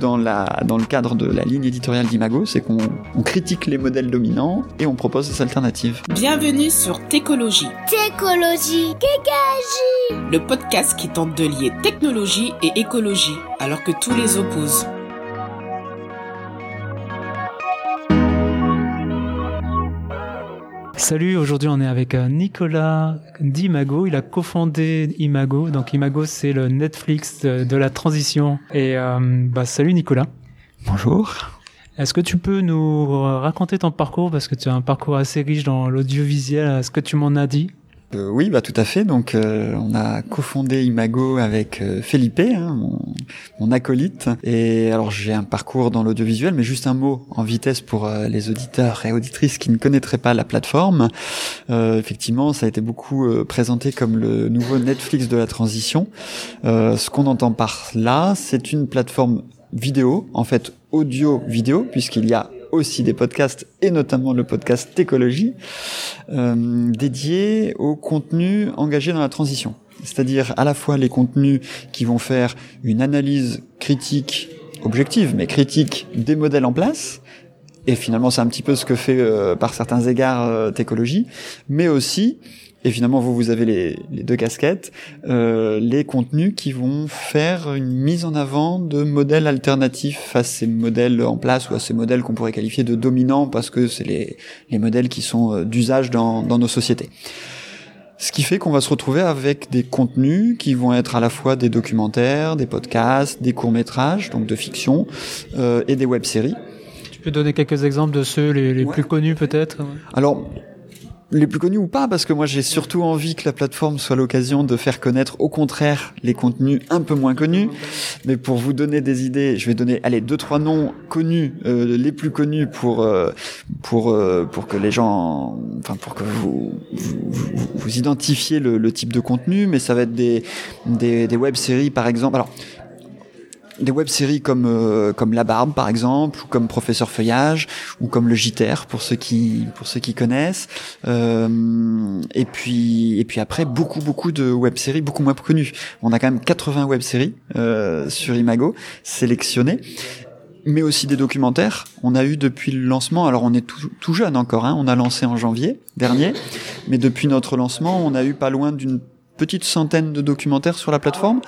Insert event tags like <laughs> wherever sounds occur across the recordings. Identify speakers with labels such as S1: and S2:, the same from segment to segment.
S1: dans, la, dans le cadre de la ligne éditoriale d'Imago, c'est qu'on on critique les modèles dominants et on propose des alternatives.
S2: Bienvenue sur Técologie.
S3: Técologie, Kékagie
S2: Le podcast qui tente de lier technologie et écologie, alors que tous les opposent.
S4: Salut, aujourd'hui on est avec euh, Nicolas d'Imago. Il a cofondé Imago. Donc Imago c'est le Netflix de, de la transition. Et euh, bah, salut Nicolas.
S1: Bonjour.
S4: Est-ce que tu peux nous raconter ton parcours? Parce que tu as un parcours assez riche dans l'audiovisuel. Est-ce que tu m'en as dit?
S1: Euh, oui, bah tout à fait. Donc, euh, on a cofondé Imago avec euh, Felipe, hein, mon, mon acolyte. Et alors, j'ai un parcours dans l'audiovisuel, mais juste un mot en vitesse pour les auditeurs et auditrices qui ne connaîtraient pas la plateforme. Effectivement, ça a été beaucoup présenté comme le nouveau Netflix de la transition. Ce qu'on entend par là, c'est une plateforme vidéo, en fait audio-vidéo, puisqu'il y a aussi des podcasts et notamment le podcast Técologie euh, dédié au contenu engagé dans la transition. C'est-à-dire à la fois les contenus qui vont faire une analyse critique, objective, mais critique des modèles en place. Et finalement, c'est un petit peu ce que fait euh, par certains égards euh, Técologie, mais aussi et finalement, vous, vous avez les, les deux casquettes, euh, les contenus qui vont faire une mise en avant de modèles alternatifs à ces modèles en place ou à ces modèles qu'on pourrait qualifier de dominants parce que c'est les, les modèles qui sont euh, d'usage dans, dans nos sociétés. Ce qui fait qu'on va se retrouver avec des contenus qui vont être à la fois des documentaires, des podcasts, des courts-métrages, donc de fiction, euh, et des web-séries.
S4: Tu peux donner quelques exemples de ceux les, les
S1: Ouais.
S4: plus connus peut-être?
S1: Alors, les plus connus ou pas, parce que moi j'ai surtout envie que la plateforme soit l'occasion de faire connaître au contraire les contenus un peu moins connus. Mais pour vous donner des idées, je vais donner allez deux trois noms connus, euh, les plus connus pour euh, pour euh, pour que les gens, enfin pour que vous vous, vous- identifiez le, le type de contenu. Mais ça va être des des, des web séries par exemple. Alors des web-séries comme euh, comme La Barbe par exemple ou comme Professeur Feuillage ou comme le JTR pour ceux qui pour ceux qui connaissent Euh, et puis et puis après beaucoup beaucoup de web-séries beaucoup moins connues on a quand même 80 web-séries euh, sur Imago sélectionnées mais aussi des documentaires. On a eu depuis le lancement, alors on est tout, tout jeune encore, hein, on a lancé en janvier dernier, mais depuis notre lancement, on a eu pas loin d'une petite centaine de documentaires sur la plateforme.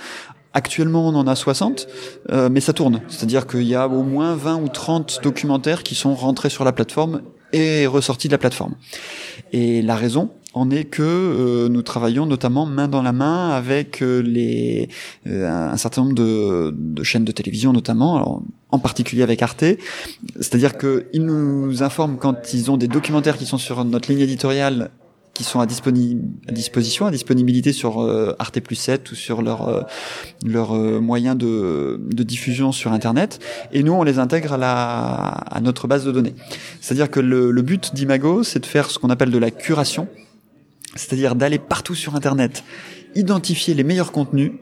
S1: Actuellement, on en a 60, euh, mais ça tourne. C'est-à-dire qu'il y a au moins 20 ou 30 documentaires qui sont rentrés sur la plateforme et ressortis de la plateforme. Et la raison en est que euh, nous travaillons notamment main dans la main avec euh, les un certain nombre de, chaînes de télévision notamment, en particulier avec Arte. C'est-à-dire qu'ils nous informent quand ils ont des documentaires qui sont sur notre ligne éditoriale qui sont à, disposition, à disponibilité sur euh, Arte plus 7 ou sur leur euh, leur euh, moyen de, de diffusion sur Internet. Et nous, on les intègre à, la, à notre base de données. C'est-à-dire que le, le but d'Imago, c'est de faire ce qu'on appelle de la curation, c'est-à-dire d'aller partout sur Internet, identifier les meilleurs contenus,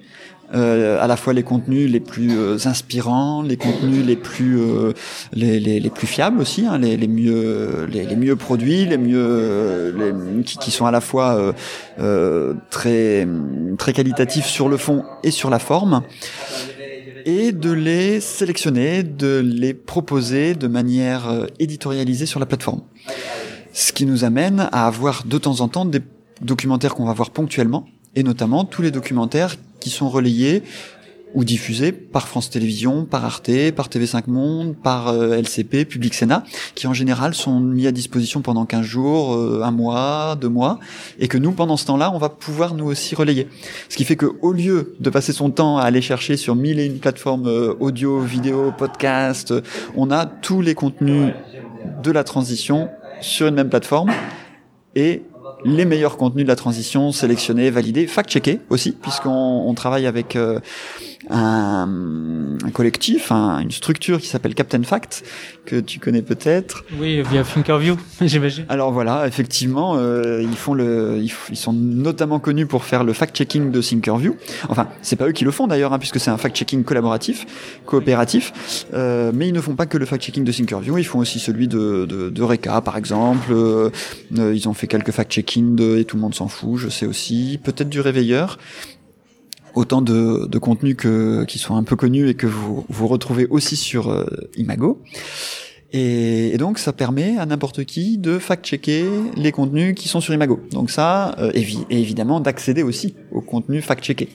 S1: à la fois les contenus les plus euh, inspirants, les contenus les plus euh, les, les, les plus fiables aussi, hein, les, les mieux les, les mieux produits, les mieux euh, les, qui, qui sont à la fois euh, euh, très très qualitatifs sur le fond et sur la forme et de les sélectionner, de les proposer de manière euh, éditorialisée sur la plateforme. Ce qui nous amène à avoir de temps en temps des documentaires qu'on va voir ponctuellement, et notamment tous les documentaires qui sont relayés ou diffusés par France Télévisions, par Arte, par TV5 Monde, par euh, LCP, Public Sénat, qui en général sont mis à disposition pendant 15 jours, euh, un mois, deux mois, et que nous, pendant ce temps-là, on va pouvoir nous aussi relayer. Ce qui fait que au lieu de passer son temps à aller chercher sur mille et une plateformes euh, audio, vidéo, podcast, on a tous les contenus de la transition sur une même plateforme et les meilleurs contenus de la transition sélectionnés, validés, fact-checkés aussi, puisqu'on on travaille avec euh, un, un collectif, un- une structure qui s'appelle Captain Fact, que tu connais peut-être.
S4: Oui, via Thinkerview, <laughs> j'imagine.
S1: Alors voilà, effectivement, euh, ils font le, ils sont notamment connus pour faire le fact-checking de Thinkerview. Enfin, c'est pas eux qui le font d'ailleurs, hein, puisque c'est un fact-checking collaboratif, coopératif. Euh, mais ils ne font pas que le fact-checking de Thinkerview, ils font aussi celui de, de, de Reka, par exemple. Euh, euh, ils ont fait quelques fact-checking de Et tout le monde s'en fout, je sais aussi. Peut-être du Réveilleur. Autant de, de contenus que, qui sont un peu connus et que vous, vous retrouvez aussi sur euh, Imago. Et, donc ça permet à n'importe qui de fact-checker les contenus qui sont sur Imago. Donc ça, euh, et, évidemment d'accéder aussi aux contenus fact-checkés.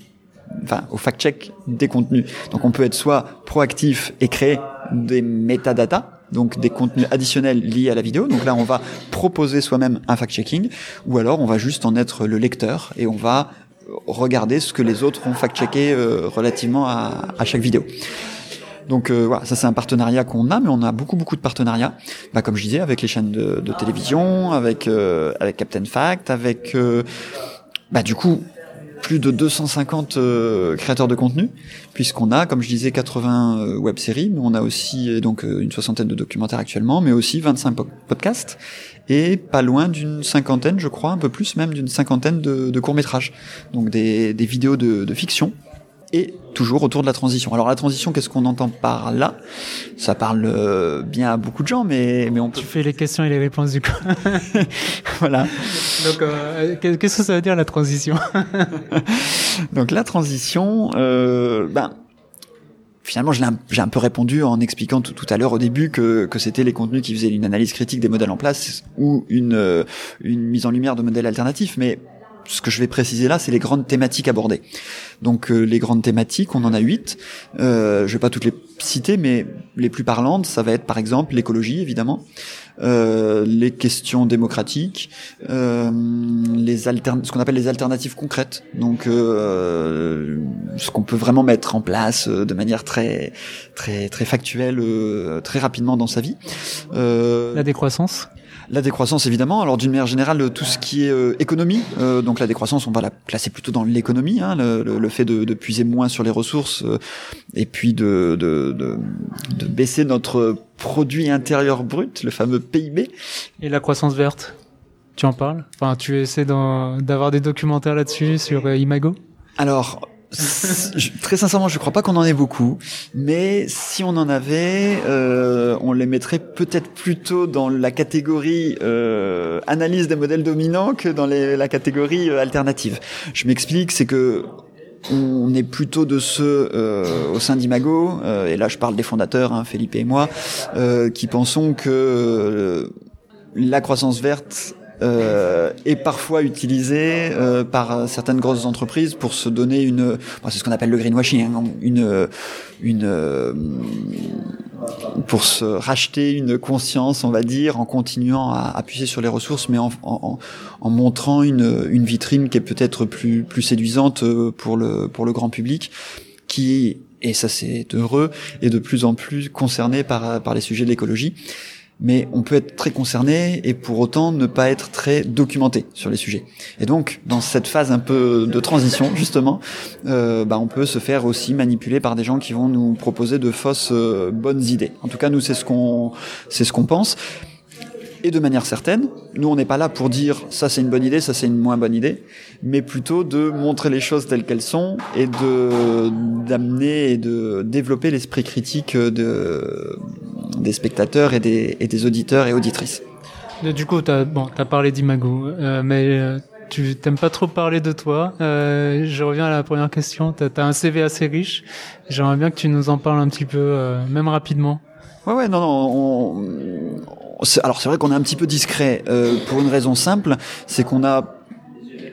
S1: Enfin, au fact-check des contenus. Donc on peut être soit proactif et créer des métadatas, donc des contenus additionnels liés à la vidéo. Donc là, on va proposer soi-même un fact-checking, ou alors on va juste en être le lecteur et on va regarder ce que les autres ont fact-checké euh, relativement à, chaque vidéo. Donc euh, voilà, ça c'est un partenariat qu'on a, mais on a beaucoup beaucoup de partenariats. Bah, comme je disais, avec les chaînes de, de télévision, avec euh, avec Captain Fact, avec bah du coup plus de 250 créateurs de contenu, puisqu'on a, comme je disais, 80 web-séries, mais on a aussi donc une soixantaine de documentaires actuellement, mais aussi 25 podcasts et pas loin d'une cinquantaine, je crois, un peu plus même d'une cinquantaine de, de courts-métrages. Donc des, vidéos de, fiction et toujours autour de la transition. Alors la transition, qu'est-ce qu'on entend par là? Ça parle euh, bien à beaucoup de gens, mais mais on peut...
S4: Tu fais les questions et les réponses du coup. <laughs>
S1: voilà.
S4: Donc euh, qu'est-ce que ça veut dire la transition? <laughs>
S1: Donc la transition, euh, ben finalement, j'ai un peu répondu en expliquant tout, tout à l'heure au début que, que c'était les contenus qui faisaient une analyse critique des modèles en place ou une, euh, une mise en lumière de modèles alternatifs. Mais ce que je vais préciser là, c'est les grandes thématiques abordées. Donc euh, les grandes thématiques, on en a huit. Euh, je vais pas toutes les citer, mais les plus parlantes, ça va être par exemple l'écologie, évidemment, euh, les questions démocratiques, euh, les ce qu'on appelle les alternatives concrètes. Donc euh, ce qu'on peut vraiment mettre en place euh, de manière très très très factuelle, très rapidement dans sa vie.
S4: la décroissance.
S1: La décroissance, évidemment. Alors, d'une manière générale, tout ce qui est euh, économie. Euh, donc, la décroissance, on va la placer plutôt dans l'économie. Hein, le, le, fait de, de, puiser moins sur les ressources euh, et puis de, de, de, de, baisser notre produit intérieur brut, le fameux PIB.
S4: Et la croissance verte tu en parles? Enfin, tu essaies d'avoir des documentaires là-dessus sur Imago?
S1: Alors, très sincèrement, je crois pas qu'on en ait beaucoup, mais si on en avait, euh, on les mettrait peut-être plutôt dans la catégorie euh, analyse des modèles dominants que dans les, la catégorie euh, alternative. Je m'explique, c'est que on est plutôt de ceux euh, au sein d'Imago, euh, et là je parle des fondateurs, hein, Felipe et moi, euh, qui pensons que la croissance verte euh, est parfois utilisé euh, par certaines grosses entreprises pour se donner une, c'est ce qu'on appelle le greenwashing, hein, une, une, euh, pour se racheter une conscience, on va dire, en continuant à appuyer sur les ressources, mais en, en, en montrant une, une vitrine qui est peut-être plus, plus séduisante pour le, pour le grand public, qui et ça c'est heureux, est de plus en plus concerné par, par les sujets de l'écologie mais on peut être très concerné et pour autant ne pas être très documenté sur les sujets. Et donc, dans cette phase un peu de transition, justement, euh, bah, on peut se faire aussi manipuler par des gens qui vont nous proposer de fausses euh, bonnes idées. En tout cas, nous, c'est ce qu'on, c'est ce qu'on pense et de manière certaine. Nous, on n'est pas là pour dire ça c'est une bonne idée, ça c'est une moins bonne idée, mais plutôt de montrer les choses telles qu'elles sont et de d'amener et de développer l'esprit critique de des spectateurs et des, et des auditeurs et auditrices.
S4: Du coup, tu as, bon, as parlé d'Imago, euh, mais euh, tu t'aimes pas trop parler de toi. Euh, je reviens à la première question. Tu as, un CV assez riche. J'aimerais bien que tu nous en parles un petit peu, euh, même rapidement.
S1: Ouais, ouais, non, non. On, alors c'est vrai qu'on est un petit peu discret euh, pour une raison simple, c'est qu'on a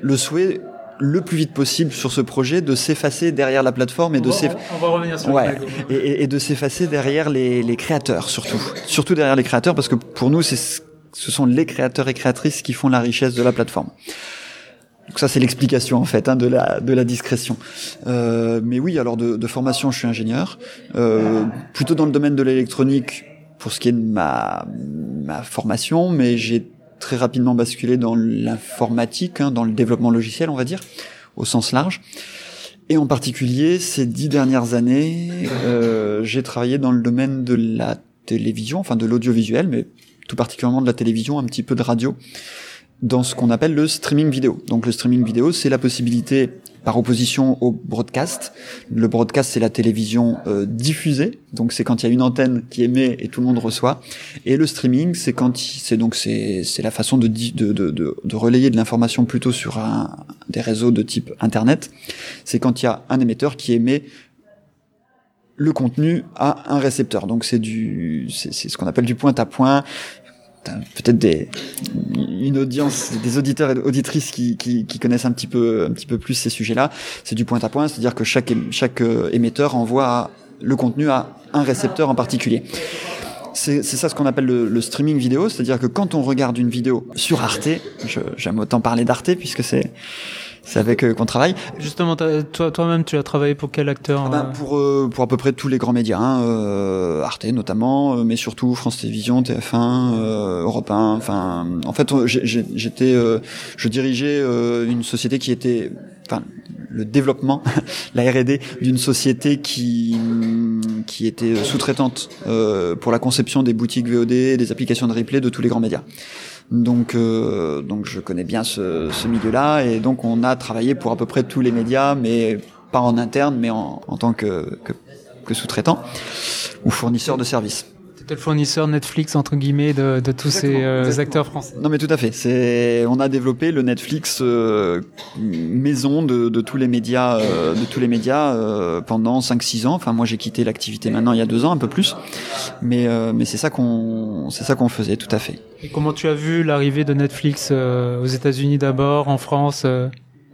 S1: le souhait le plus vite possible sur ce projet de s'effacer derrière la plateforme et de et, et, de s'effacer derrière les, les, créateurs surtout. Surtout derrière les créateurs parce que pour nous c'est ce sont les créateurs et créatrices qui font la richesse de la plateforme. Donc ça c'est l'explication en fait hein, de la de la discrétion. Euh, mais oui, alors de, de, formation, je suis ingénieur, euh, plutôt dans le domaine de l'électronique pour ce qui est de ma ma formation, mais j'ai très rapidement basculé dans l'informatique, hein, dans le développement logiciel, on va dire, au sens large. Et en particulier, ces dix dernières années, euh, j'ai travaillé dans le domaine de la télévision, enfin de l'audiovisuel, mais tout particulièrement de la télévision, un petit peu de radio, dans ce qu'on appelle le streaming vidéo. Donc le streaming vidéo, c'est la possibilité par opposition au broadcast. Le broadcast, c'est la télévision euh, diffusée, donc c'est quand il y a une antenne qui émet et tout le monde reçoit. Et le streaming, c'est quand c'est donc c'est c'est la façon de, de de, de, de relayer de l'information plutôt sur un, des réseaux de type internet. C'est quand il y a un émetteur qui émet le contenu à un récepteur. Donc c'est du, c'est ce qu'on appelle du point à point peut-être des une audience, des auditeurs et auditrices qui, qui, qui, connaissent un petit peu un petit peu plus ces sujets-là. C'est du point à point, c'est-à-dire que chaque chaque euh, émetteur envoie le contenu à un récepteur en particulier. C'est ça ce qu'on appelle le, le, streaming vidéo, c'est-à-dire que quand on regarde une vidéo sur Arte, j'aime autant parler d'Arte puisque c'est c'est avec eux qu'on travaille.
S4: Justement, toi, toi-même, tu as travaillé pour quel acteur
S1: ah ben, euh Pour euh, pour à peu près tous les grands médias, hein, euh, Arte notamment, euh, mais surtout France Télévisions, TF1, euh, Europe 1. Enfin, en fait, j'étais, je dirigeais une société qui était, enfin, le développement, <laughs> la R&D d'une société qui qui était sous-traitante pour la conception des boutiques VOD, des applications de replay de tous les grands médias. Donc, euh, donc je connais bien ce, ce milieu-là et donc on a travaillé pour à peu près tous les médias, mais pas en interne, mais en, en tant que, sous-traitant ou fournisseur de services.
S4: C'était le fournisseur Netflix entre guillemets de, de tous ces euh, acteurs français.
S1: Non mais tout à fait. C'est on a développé le Netflix euh, maison de, de, tous les médias euh, de tous les médias euh, pendant 5-6 ans. Enfin moi j'ai quitté l'activité maintenant il y a deux ans un peu plus, mais euh, mais c'est ça qu'on c'est ça qu'on faisait tout à fait.
S4: Et comment tu as vu l'arrivée de Netflix aux États-Unis d'abord, en France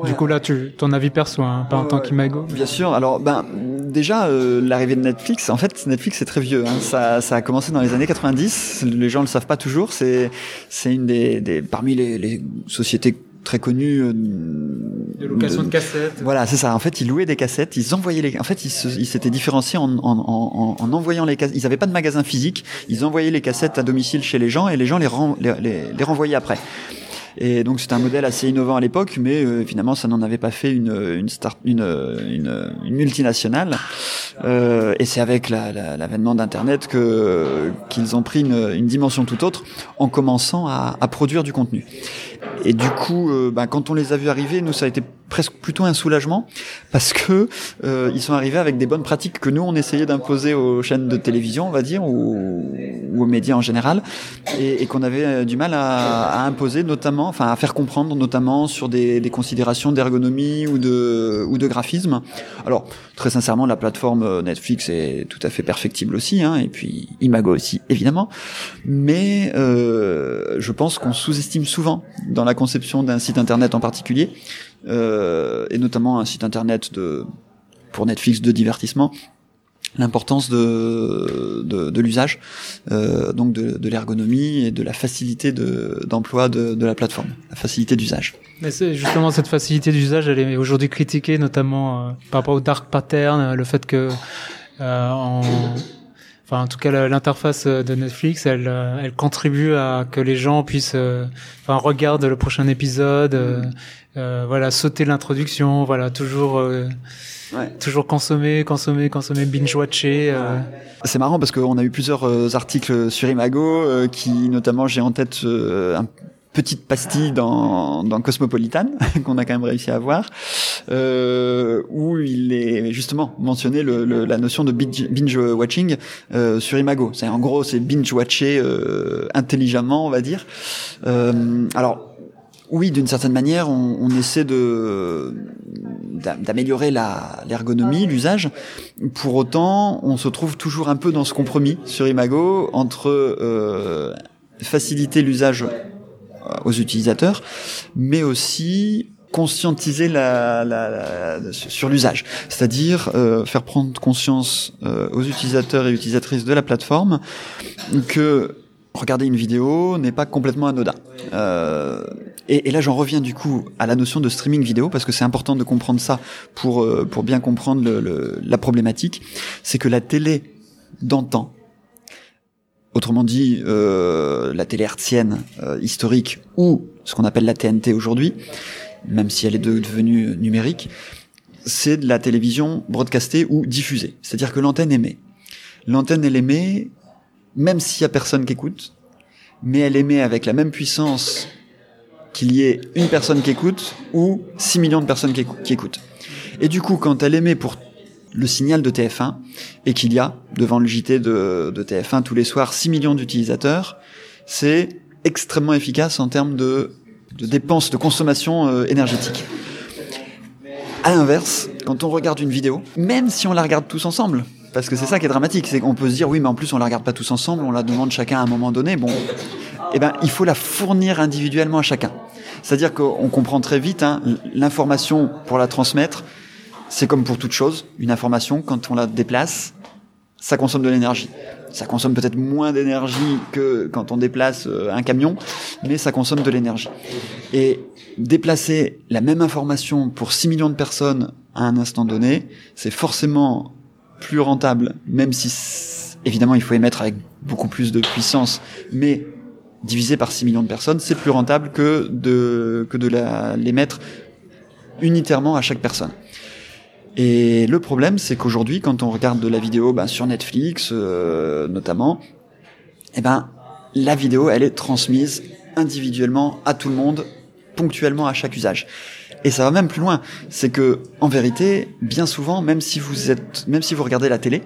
S4: du coup là, tu, ton avis perso, hein, pas en tant qu'imago.
S1: Bien sûr. Alors, ben déjà euh, l'arrivée de Netflix. En fait, Netflix c'est très vieux. Hein. Ça, ça a commencé dans les années 90. Les gens le savent pas toujours. C'est, c'est une des, des parmi les, les sociétés très connues euh,
S4: de location de, de cassettes.
S1: Voilà, c'est ça. En fait, ils louaient des cassettes, ils envoyaient les. En fait, ils, ils s'étaient différenciés en, en, en, en, envoyant les cassettes. Ils n'avaient pas de magasin physique. Ils envoyaient les cassettes à domicile chez les gens et les gens les, ren... les, les, les renvoyaient après. Et donc c'était un modèle assez innovant à l'époque, mais euh, finalement ça n'en avait pas fait une une start, une, une, une multinationale. Euh, et c'est avec l'avènement la, d'Internet que qu'ils ont pris une, une, dimension tout autre en commençant à, à produire du contenu. Et du coup, euh, ben, quand on les a vus arriver, nous ça a été presque plutôt un soulagement parce que euh, ils sont arrivés avec des bonnes pratiques que nous on essayait d'imposer aux chaînes de télévision, on va dire, ou, aux médias en général, et, qu'on avait euh, du mal à, imposer, notamment, enfin à faire comprendre, notamment sur des, des considérations d'ergonomie ou de ou de graphisme. Alors très sincèrement, la plateforme euh, Netflix est tout à fait perfectible aussi, hein, et puis Imago aussi évidemment, mais euh, je pense qu'on sous-estime souvent dans la conception d'un site internet en particulier euh, et notamment un site internet de pour Netflix de divertissement l'importance de, de, de l'usage, euh, donc de, de l'ergonomie et de la facilité d'emploi de, de, la plateforme, la facilité d'usage.
S4: Mais c'est justement cette facilité d'usage, elle est aujourd'hui critiquée, notamment euh, par rapport au dark pattern, le fait que euh, en enfin en tout cas l'interface de Netflix elle euh, elle contribue à que les gens puissent euh, enfin regardent le prochain épisode euh, voilà sauter l'introduction voilà toujours ouais. toujours consommer consommer consommer binge watcher
S1: c'est marrant parce qu'on a eu plusieurs articles sur Imago qui notamment j'ai en tête un petite pastille dans, Cosmopolitan <laughs> qu'on a quand même réussi à avoir euh, où il est justement mentionné la notion de binge, watching euh, sur Imago c'est en gros c'est binge watcher euh, intelligemment on va dire euh, alors oui, d'une certaine manière, on, on essaie de d'améliorer la l'ergonomie, l'usage. Pour autant, on se trouve toujours un peu dans ce compromis sur Imago entre euh, faciliter l'usage aux utilisateurs, mais aussi conscientiser sur l'usage, c'est-à-dire euh, faire prendre conscience euh, aux utilisateurs et utilisatrices de la plateforme que regarder une vidéo n'est pas complètement anodin. Euh, et, là, j'en reviens du coup à la notion de streaming vidéo parce que c'est important de comprendre ça pour euh, pour bien comprendre la problématique. C'est que la télé d'antan Autrement dit, euh, la télé hertzienne euh, historique ou ce qu'on appelle la TNT aujourd'hui, même si elle est devenue numérique, c'est de la télévision broadcastée ou diffusée. C'est-à-dire que l'antenne émet. L'antenne, elle émet, même s'il y a personne qui écoute, mais elle émet avec la même puissance qu'il y ait une personne qui écoute ou 6 millions de personnes qui, écoutent. Et du coup, quand elle émet pour le signal de TF1 et qu'il y a devant le JT de, de TF1 tous les soirs 6 millions d'utilisateurs, c'est extrêmement efficace en termes de, de dépenses, de consommation euh, énergétique. À l'inverse, quand on regarde une vidéo, même si on la regarde tous ensemble, parce que c'est ça qui est dramatique, c'est qu'on peut se dire oui, mais en plus on la regarde pas tous ensemble, on la demande chacun à un moment donné. Bon, eh ben il faut la fournir individuellement à chacun. C'est-à-dire qu'on comprend très vite hein, l'information pour la transmettre. C'est comme pour toute chose, une information quand on la déplace, ça consomme de l'énergie. Ça consomme peut-être moins d'énergie que quand on déplace euh, un camion, mais ça consomme de l'énergie. Et déplacer la même information pour 6 millions de personnes à un instant donné, c'est forcément plus rentable, même si évidemment il faut émettre avec beaucoup plus de puissance, mais divisé par 6 millions de personnes, c'est plus rentable que de, que de l'émettre unitairement à chaque personne. Et le problème, c'est qu'aujourd'hui, quand on regarde de la vidéo bah, sur Netflix, euh, notamment, eh ben, la vidéo, elle est transmise individuellement à tout le monde, ponctuellement à chaque usage. Et ça va même plus loin. C'est que, en vérité, bien souvent, même si vous êtes, même si vous regardez la télé,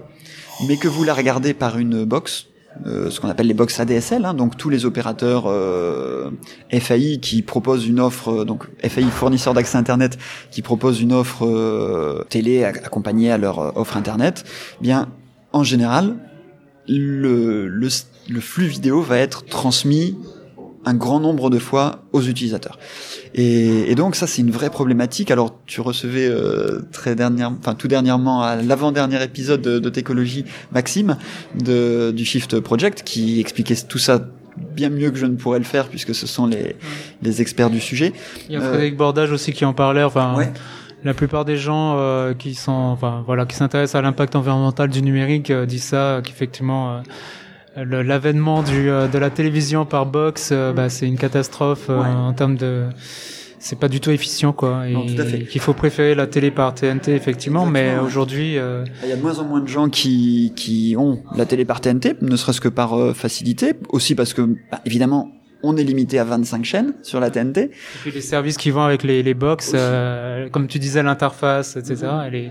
S1: mais que vous la regardez par une box, euh, ce qu'on appelle les box ADSL, hein, donc tous les opérateurs euh, FAI qui proposent une offre, euh, donc FAI fournisseur d'accès internet qui propose une offre euh, télé accompagnée à leur offre internet, bien en général le, le, le flux vidéo va être transmis un grand nombre de fois aux utilisateurs. Et, et donc ça c'est une vraie problématique. Alors tu recevais euh, très dernièrement, enfin tout dernièrement à l'avant-dernier épisode de, de Técologie Maxime de, du Shift Project qui expliquait tout ça bien mieux que je ne pourrais le faire puisque ce sont les, les experts du sujet.
S4: Il y a Frédéric Bordage aussi qui en parlait. Enfin, ouais. la plupart des gens euh, qui sont, enfin voilà, qui s'intéressent à l'impact environnemental du numérique euh, disent ça qu'effectivement l'avènement du euh, de la télévision par box, euh, bah, c'est une catastrophe euh,
S1: Ouais.
S4: en termes de c'est pas du tout efficient quoi et
S1: Non, tout à fait.
S4: qu'il faut préférer la télé par TNT effectivement mais
S1: ouais.
S4: aujourd'hui euh,
S1: Il y a de moins en moins de gens qui, qui ont la télé par TNT, ne serait-ce que par euh, facilité, aussi parce que, bah, évidemment, on est limité à 25 chaînes sur la TNT.
S4: et puis les services qui vont avec les, les box euh, comme tu disais l'interface etc elle est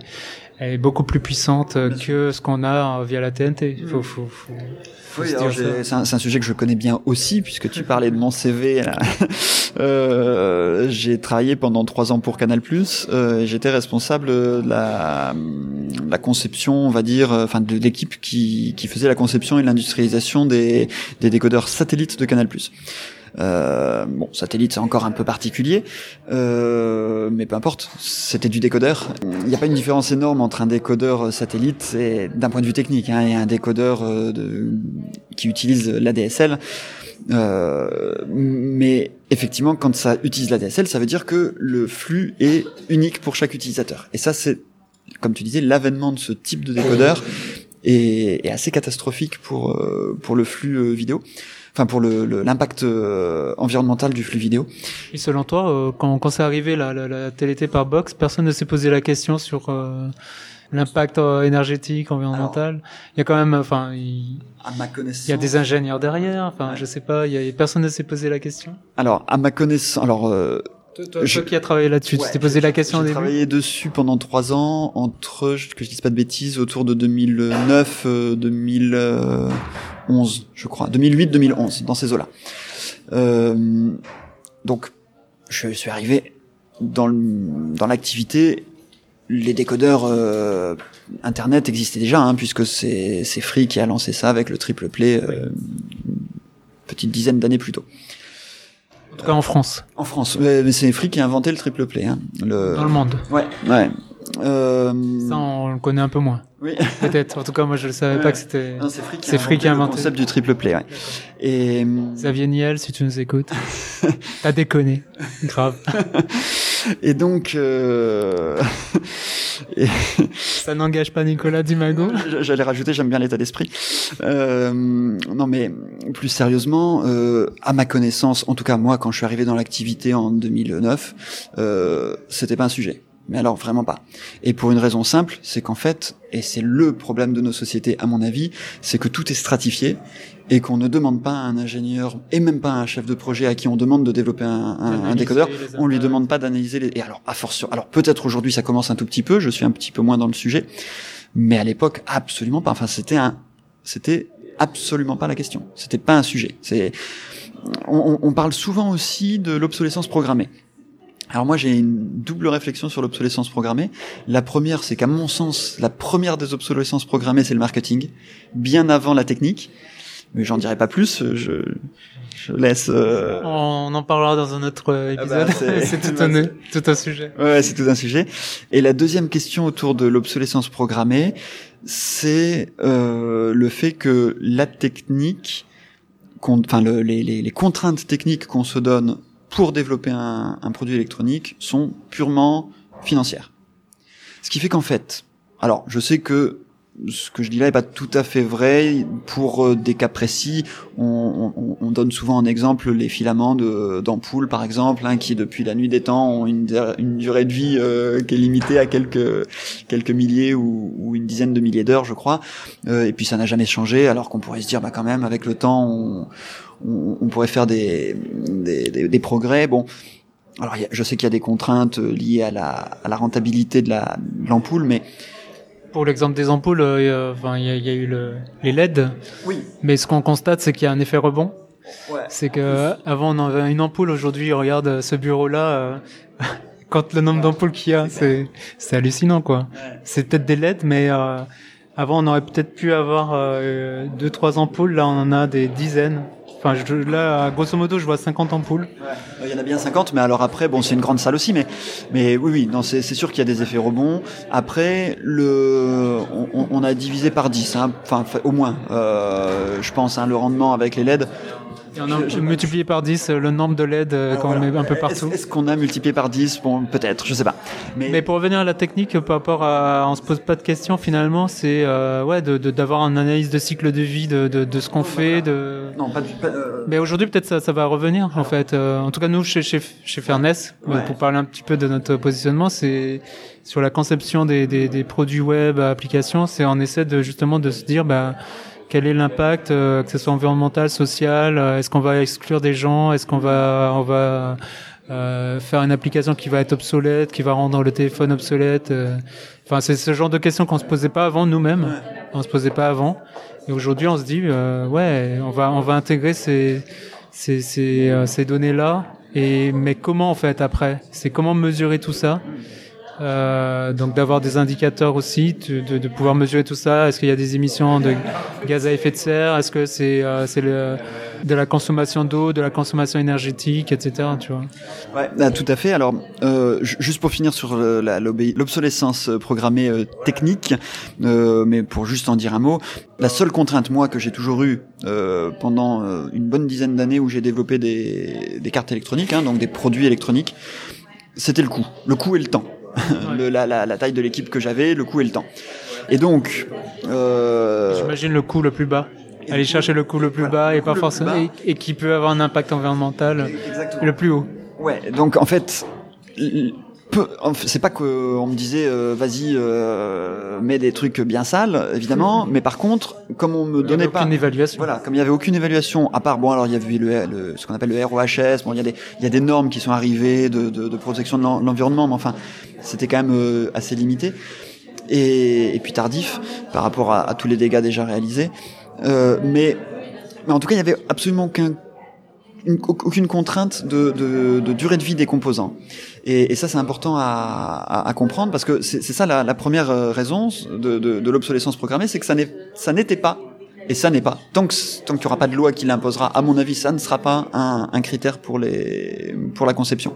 S4: est beaucoup plus puissante euh, que ce qu'on a euh, via la TNT faut faut, faut, faut
S1: Oui, c'est un, sujet que je connais bien aussi, puisque tu parlais de mon <laughs> CV. <laughs> Euh, j'ai travaillé pendant trois ans pour Canal+. Euh, J'étais responsable de la, la conception, on va dire, euh, enfin de l'équipe qui, qui faisait la conception et l'industrialisation des, des décodeurs satellites de Canal+. Euh, bon, satellite c'est encore un peu particulier, euh, mais peu importe, c'était du décodeur. Il n'y a pas une différence énorme entre un décodeur satellite et d'un point de vue technique hein, et un décodeur euh, de, qui utilise l'ADSL. Euh, mais effectivement, quand ça utilise l'ADSL, ça veut dire que le flux est unique pour chaque utilisateur. Et ça, c'est, comme tu disais, l'avènement de ce type de décodeur est, est assez catastrophique pour euh, pour le flux euh, vidéo. Enfin, pour le le- l'impact euh, environnemental du flux vidéo.
S4: Et selon toi, euh, quand, quand c'est arrivé la, la, la TLT par box, personne ne s'est posé la question sur euh, l'impact euh, énergétique, environnemental. il y a quand même, enfin, il,
S1: À ma connaissance.
S4: il y a des ingénieurs derrière. Enfin,
S1: Ouais.
S4: je sais pas. Il y a, personne ne s'est posé la question.
S1: Alors, à ma connaissance, alors euh,
S4: Toi, toi,
S1: Je-
S4: toi qui as travaillé là-dessus,
S1: Ouais,
S4: tu t'es posé la question au
S1: J'ai
S4: début.
S1: travaillé dessus pendant trois ans, entre, je- que je dise pas de bêtises, autour de 2009, euh, 2011, je crois, 2008-2011, dans ces eaux-là. Euh, donc, je suis arrivé dans le- dans l'activité. Les décodeurs euh, Internet existaient déjà, hein, puisque c'est c'est Free qui a lancé ça avec le triple play euh, une petite dizaine d'années plus tôt.
S4: En tout cas, en France,
S1: En France, mais mais c'est Free qui a inventé le triple play. Hein. Le...
S4: dans le monde.
S1: Ouais, ouais. Euh...
S4: Ça, on le connaît un peu moins.
S1: Oui.
S4: Peut-être. En tout cas, moi, je ne savais
S1: Ouais.
S4: pas que c'était
S1: Non, c'est Free qui a inventé
S4: qui a
S1: le
S4: inventé.
S1: concept du triple play. Ouais. Et
S4: Xavier Niel, si tu nous écoutes. <laughs> T'as déconné. Grave.
S1: et donc euh... et-
S4: Ça n'engage pas Nicolas Dimago. <laughs>
S1: j'allais rajouter j'aime bien l'état d'esprit. Euh... Non mais plus sérieusement, euh, à ma connaissance, en tout cas moi quand je suis arrivé dans l'activité en 2009, euh, c'était pas un sujet. Mais alors vraiment pas. Et pour une raison simple, c'est qu'en fait, et c'est le problème de nos sociétés à mon avis, c'est que tout est stratifié et qu'on ne demande pas à un ingénieur et même pas à un chef de projet à qui on demande de développer un, un, un décodeur, on lui demande pas d'analyser les. Et alors à force, alors peut-être aujourd'hui ça commence un tout petit peu, je suis un petit peu moins dans le sujet, mais à l'époque absolument pas. Enfin c'était un, c'était absolument pas la question. C'était pas un sujet. C'est on, on, parle souvent aussi de l'obsolescence programmée. Alors moi j'ai une double réflexion sur l'obsolescence programmée. La première c'est qu'à mon sens la première des obsolescences programmées c'est le marketing, bien avant la technique. Mais j'en dirai pas plus. Je, je laisse. Euh...
S4: On en parlera dans un autre épisode. Ah bah, <laughs> <laughs> c'est tout, un, tout un sujet.
S1: Ouais, c'est tout un sujet. Et la deuxième question autour de l'obsolescence programmée, c'est euh, le fait que la technique, enfin le, les, les, les contraintes techniques qu'on se donne pour développer un, un produit électronique sont purement financières. Ce qui fait qu'en fait, alors je sais que ce que je dis là est pas tout à fait vrai. Pour euh, des cas précis, on, on, on donne souvent en exemple les filaments d'ampoules, par exemple, hein, qui depuis la nuit des temps ont une, une durée de vie euh, qui est limitée à quelques quelques milliers ou, ou une dizaine de milliers d'heures, je crois. Euh, et puis ça n'a jamais changé, alors qu'on pourrait se dire, bah quand même, avec le temps, on, on pourrait faire des, des, des, des progrès. Bon. Alors, je sais qu'il y a des contraintes liées à la, à la rentabilité de l'ampoule, mais
S4: pour l'exemple des ampoules, euh, enfin, il y, y, a eu le, les LED.
S1: Oui.
S4: Mais ce qu'on constate, c'est qu'il y a un effet rebond.
S1: Ouais.
S4: C'est que avant on avait une ampoule, aujourd'hui regarde ce bureau-là. Euh, <laughs> quand le nombre d'ampoules qu'il y a, c'est c'est hallucinant quoi.
S1: Ouais.
S4: C'est peut-être des LED, mais euh, avant on aurait peut-être pu avoir euh, deux trois ampoules. Là on en a des dizaines. Enfin, je, là, grosso modo, je vois 50 ampoules.
S1: Ouais. Il y en a bien 50, mais alors après, bon, c'est une grande salle aussi, mais, mais oui, oui, non, c'est, sûr qu'il y a des effets rebonds. Après, le, on, on a divisé par 10, hein, enfin, au moins, euh, je pense, hein, le rendement avec les LED.
S4: Et on a je, multiplié par 10 le nombre de LED euh, qu'on voilà. met un peu partout.
S1: Est-ce, qu'on a multiplié par 10 Bon, peut-être, je sais pas.
S4: Mais... Mais, pour revenir à la technique, par rapport à, on se pose pas de questions finalement, c'est euh, ouais, de, de, d'avoir une analyse de cycle de vie de, de, de ce qu'on fait. De...
S1: Non, pas, du, pas euh...
S4: Mais aujourd'hui, peut-être ça, ça va revenir en fait. Euh, en tout cas, nous chez chez, chez Fairness, ouais. pour parler un petit peu de notre positionnement, c'est sur la conception des, des, des produits web, applications, c'est on essaie de justement de se dire bah quel est l'impact, euh, que ce soit environnemental, social euh, Est-ce qu'on va exclure des gens Est-ce qu'on va, on va euh, faire une application qui va être obsolète, qui va rendre le téléphone obsolète euh? Enfin, c'est ce genre de questions qu'on se posait pas avant nous-mêmes. On se posait pas avant. Et aujourd'hui, on se dit, euh, ouais, on va, on va intégrer ces, ces, ces, ces données-là. Et mais comment en fait après? C'est comment mesurer tout ça? Euh, donc d'avoir des indicateurs aussi, de, pouvoir mesurer tout ça. Est-ce qu'il y a des émissions de gaz à effet de serre? Est-ce que c'est euh, de la consommation d'eau, de la consommation énergétique, etc. Tu vois?
S1: Ouais, ah, tout à fait. Alors, euh, juste pour finir sur l'obsolescence programmée technique, mais pour juste en dire un mot, la seule contrainte moi que j'ai toujours eue pendant une bonne dizaine d'années où j'ai développé des, des cartes électroniques, hein, donc des produits électroniques, c'était le coût, le coût et le temps. Le, la, la, la, taille de l'équipe que j'avais, le coût et le temps. Et donc, euh...
S4: j'imagine le coût le plus bas. Aller chercher le coût le plus voilà, bas et pas forcément et, et, qui peut avoir un impact environnemental Exactement. le plus haut.
S1: Ouais, donc en fait, c'est pas qu'on me disait euh, vas-y euh, mets des trucs bien sales évidemment <laughs> mais par contre comme on me donnait
S4: pas évaluation.
S1: Voilà comme il y avait aucune évaluation à part bon alors il y avait le, le ce qu'on appelle le ROHS bon il y a des il y a des normes qui sont arrivées de, de, de protection de l'environnement mais enfin c'était quand même euh, assez limité. Et, et, puis tardif par rapport à, à, tous les dégâts déjà réalisés. Euh, mais mais en tout cas il y avait absolument aucun une, aucune contrainte de, de, de, durée de vie des composants. Et, et ça, c'est important à, à, à, comprendre parce que c'est ça la, la, première raison de, l'obsolescence programmée, c'est que ça n'était pas et ça n'est pas. Tant que tant qu'il n'y aura pas de loi qui l'imposera, à mon avis, ça ne sera pas un, un critère pour les pour la conception.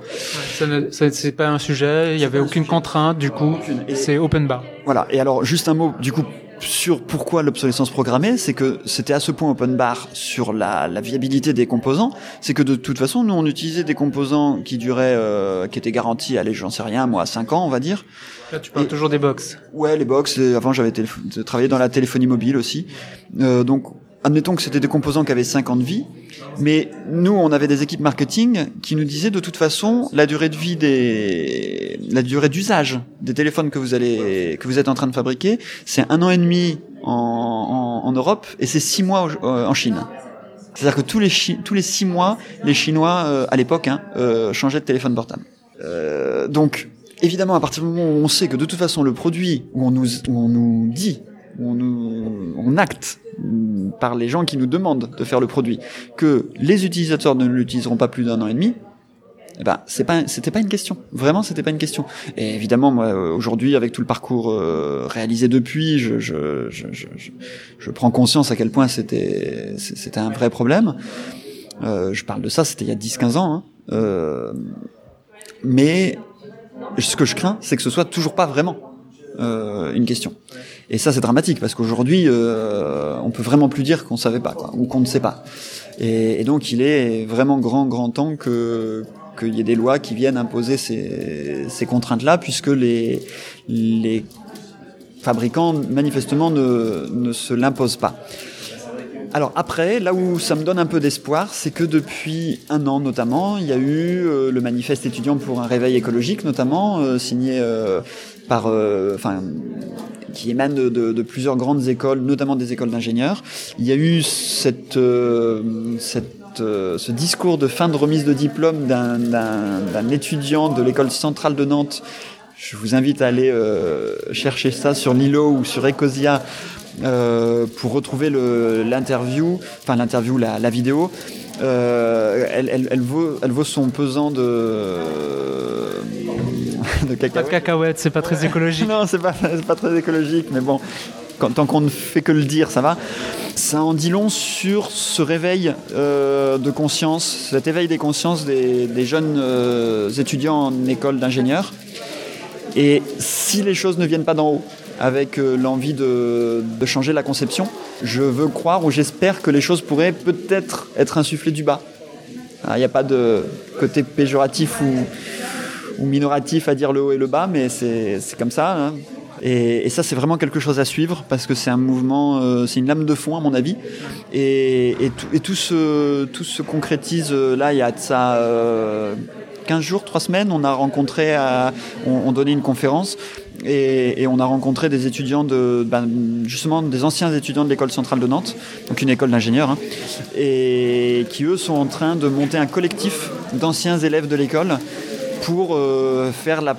S4: Ouais, c'est pas un sujet. Il y avait aucune sujet. contrainte. Du coup, c'est open bar.
S1: Voilà. Et alors, juste un mot. Du coup, sur pourquoi l'obsolescence programmée, c'est que c'était à ce point open bar sur la, la viabilité des composants, c'est que de toute façon, nous on utilisait des composants qui duraient, euh, qui étaient garantis, allez, j'en sais rien, moi, à 5 ans, on va dire.
S4: Là, tu parles et, toujours des box.
S1: Ouais, les box. Avant, j'avais travaillé dans la téléphonie mobile aussi, euh, donc admettons que c'était des composants qui avaient 5 ans de vie, mais nous, on avait des équipes marketing qui nous disaient de toute façon la durée de vie des, la durée d'usage des téléphones que vous allez, que vous êtes en train de fabriquer, c'est un an et demi en, en, Europe et c'est six mois en Chine. C'est-à-dire que tous les tous les six mois, les Chinois euh, à l'époque hein, euh, changeaient de téléphone portable. Euh, donc évidemment, à partir du moment où on sait que de toute façon le produit où on nous où on nous dit on nous on acte par les gens qui nous demandent de faire le produit, que les utilisateurs ne l'utiliseront pas plus d'un an et demi, eh ben c'est pas c'était pas une question. Vraiment c'était pas une question. Et évidemment moi aujourd'hui avec tout le parcours euh, réalisé depuis je je, je je, je prends conscience à quel point c'était c'était un vrai problème. Euh, je parle de ça c'était il y a 10 15 ans hein. euh, mais ce que je crains c'est que ce soit toujours pas vraiment euh, une question et ça c'est dramatique parce qu'aujourd'hui euh, on peut vraiment plus dire qu'on savait pas quoi, ou qu'on ne sait pas et, donc il est vraiment grand grand temps que qu'il y ait des lois qui viennent imposer ces, ces contraintes-là, puisque les, les fabricants, manifestement, ne, ne se l'imposent pas. Alors après, là où ça me donne un peu d'espoir, c'est que depuis un an notamment, il y a eu euh, le manifeste étudiant pour un réveil écologique, notamment euh, signé euh, enfin, qui émane de, plusieurs grandes écoles, notamment des écoles d'ingénieurs. Il y a eu cette, cette ce discours de fin de remise de diplôme d'un étudiant de l'école centrale de Nantes. Je vous invite à aller euh, chercher ça sur Lilo ou sur Ecosia euh, pour retrouver l'interview, enfin l'interview, la, vidéo. Euh, elle, elle, elle, vaut, elle vaut son pesant de,
S4: de cacahuètes. Pas de cacahuètes, c'est pas très écologique.
S1: non, c'est pas, pas très écologique, mais bon, quand, tant qu'on ne fait que le dire, ça va. Ça en dit long sur ce réveil euh, de conscience, cet éveil des consciences des, des jeunes euh, étudiants en école d'ingénieur. Et si les choses ne viennent pas d'en haut, avec euh, l'envie de, changer la conception, je veux croire ou j'espère que les choses pourraient peut-être être insufflées du bas. Il n'y a pas de côté péjoratif ou, minoratif à dire le haut et le bas, mais c'est comme ça. Hein. Et, ça, c'est vraiment quelque chose à suivre parce que c'est un mouvement, euh, c'est une lame de fond à mon avis. Et, tout, se, concrétise euh, là, il y a ça euh, 15 jours, 3 semaines. On a rencontré, on donnait une conférence et, on a rencontré des étudiants de, ben, justement des anciens étudiants de l'école centrale de Nantes, donc une école d'ingénieurs, hein, et qui eux sont en train de monter un collectif d'anciens élèves de l'école pour euh, faire la,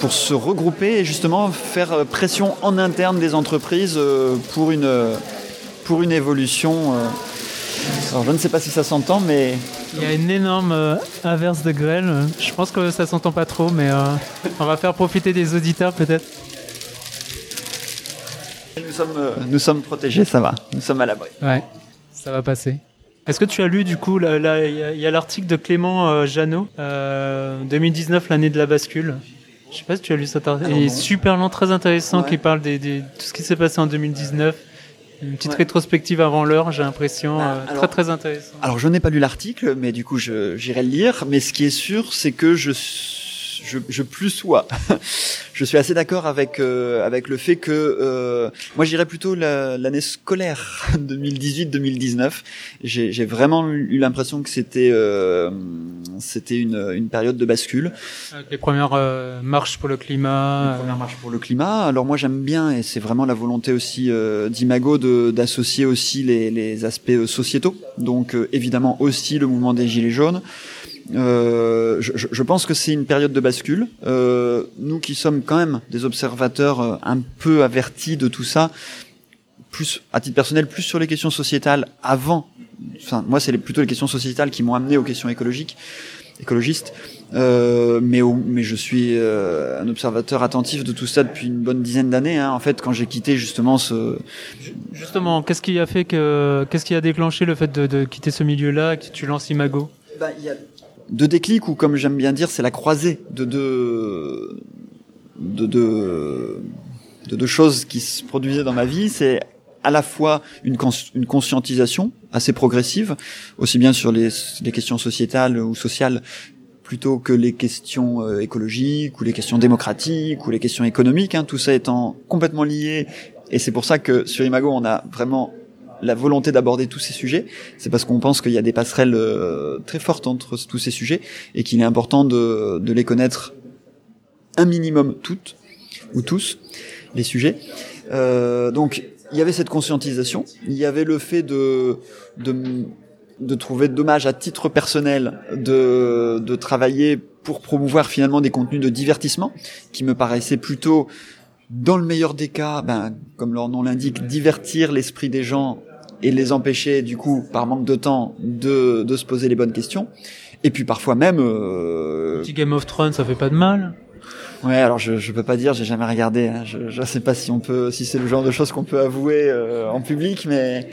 S1: pour se regrouper et justement faire pression en interne des entreprises euh, pour une pour une évolution. Euh. Alors je ne sais pas si ça s'entend, mais
S4: il y a une énorme inverse de grêle. Je pense que ça s'entend pas trop, mais on va faire profiter des auditeurs peut-être.
S1: Nous sommes, nous sommes protégés, ça va. Nous sommes à l'abri.
S4: Ouais, ça va passer. Est-ce que tu as lu du coup, là, il y a, l'article de Clément euh, Jeannot, euh, 2019, l'année de la bascule. Je sais pas si tu as lu cet article. Il est super long, très intéressant, ouais. qui parle de tout ce qui s'est passé en 2019. Une petite ouais. rétrospective avant l'heure, j'ai l'impression, bah, euh, très très intéressant.
S1: Alors je n'ai pas lu l'article, mais du coup j'irai le lire. Mais ce qui est sûr, c'est que je je, je plus sois. <laughs> je suis assez d'accord avec euh, avec le fait que euh, moi j'irais plutôt l'année la, scolaire <laughs> 2018-2019. J'ai vraiment eu l'impression que c'était euh, c'était une, une période de bascule.
S4: Avec les premières euh, marches pour le climat.
S1: Les premières marches pour le climat. Alors moi j'aime bien et c'est vraiment la volonté aussi euh, d'Imago d'associer aussi les, les aspects sociétaux. Donc évidemment aussi le mouvement des gilets jaunes. Euh, je, je, pense que c'est une période de bascule. Euh, nous qui sommes quand même des observateurs euh, un peu avertis de tout ça, plus à titre personnel, plus sur les questions sociétales avant. Enfin, moi, c'est plutôt les questions sociétales qui m'ont amené aux questions écologiques, écologistes. Euh, mais, au, mais je suis euh, un observateur attentif de tout ça depuis une bonne dizaine d'années. Hein. En fait, quand j'ai quitté justement ce.
S4: Justement, qu'est-ce qui a fait que, qu'est-ce qui a déclenché le fait de, de quitter ce milieu-là, que tu lances Imago?
S1: Bah, y a deux déclics ou comme j'aime bien dire, c'est la croisée de deux de de choses qui se produisaient dans ma vie. C'est à la fois une, cons une conscientisation assez progressive, aussi bien sur les, les questions sociétales ou sociales plutôt que les questions euh, écologiques ou les questions démocratiques ou les questions économiques, hein, tout ça étant complètement lié. Et c'est pour ça que sur Imago, on a vraiment la volonté d'aborder tous ces sujets, c'est parce qu'on pense qu'il y a des passerelles euh, très fortes entre tous ces sujets et qu'il est important de, de les connaître un minimum toutes ou tous les sujets. Euh, donc il y avait cette conscientisation, il y avait le fait de de, de trouver dommage à titre personnel de, de travailler pour promouvoir finalement des contenus de divertissement qui me paraissaient plutôt dans le meilleur des cas, ben, comme leur nom l'indique, divertir l'esprit des gens et les empêcher, du coup, par manque de temps, de, de se poser les bonnes questions. Et puis parfois même... Euh...
S4: Petit Game of Thrones, ça fait pas de mal
S1: Ouais, alors je je peux pas dire, j'ai jamais regardé. Hein. Je je sais pas si on peut, si c'est le genre de choses qu'on peut avouer euh, en public, mais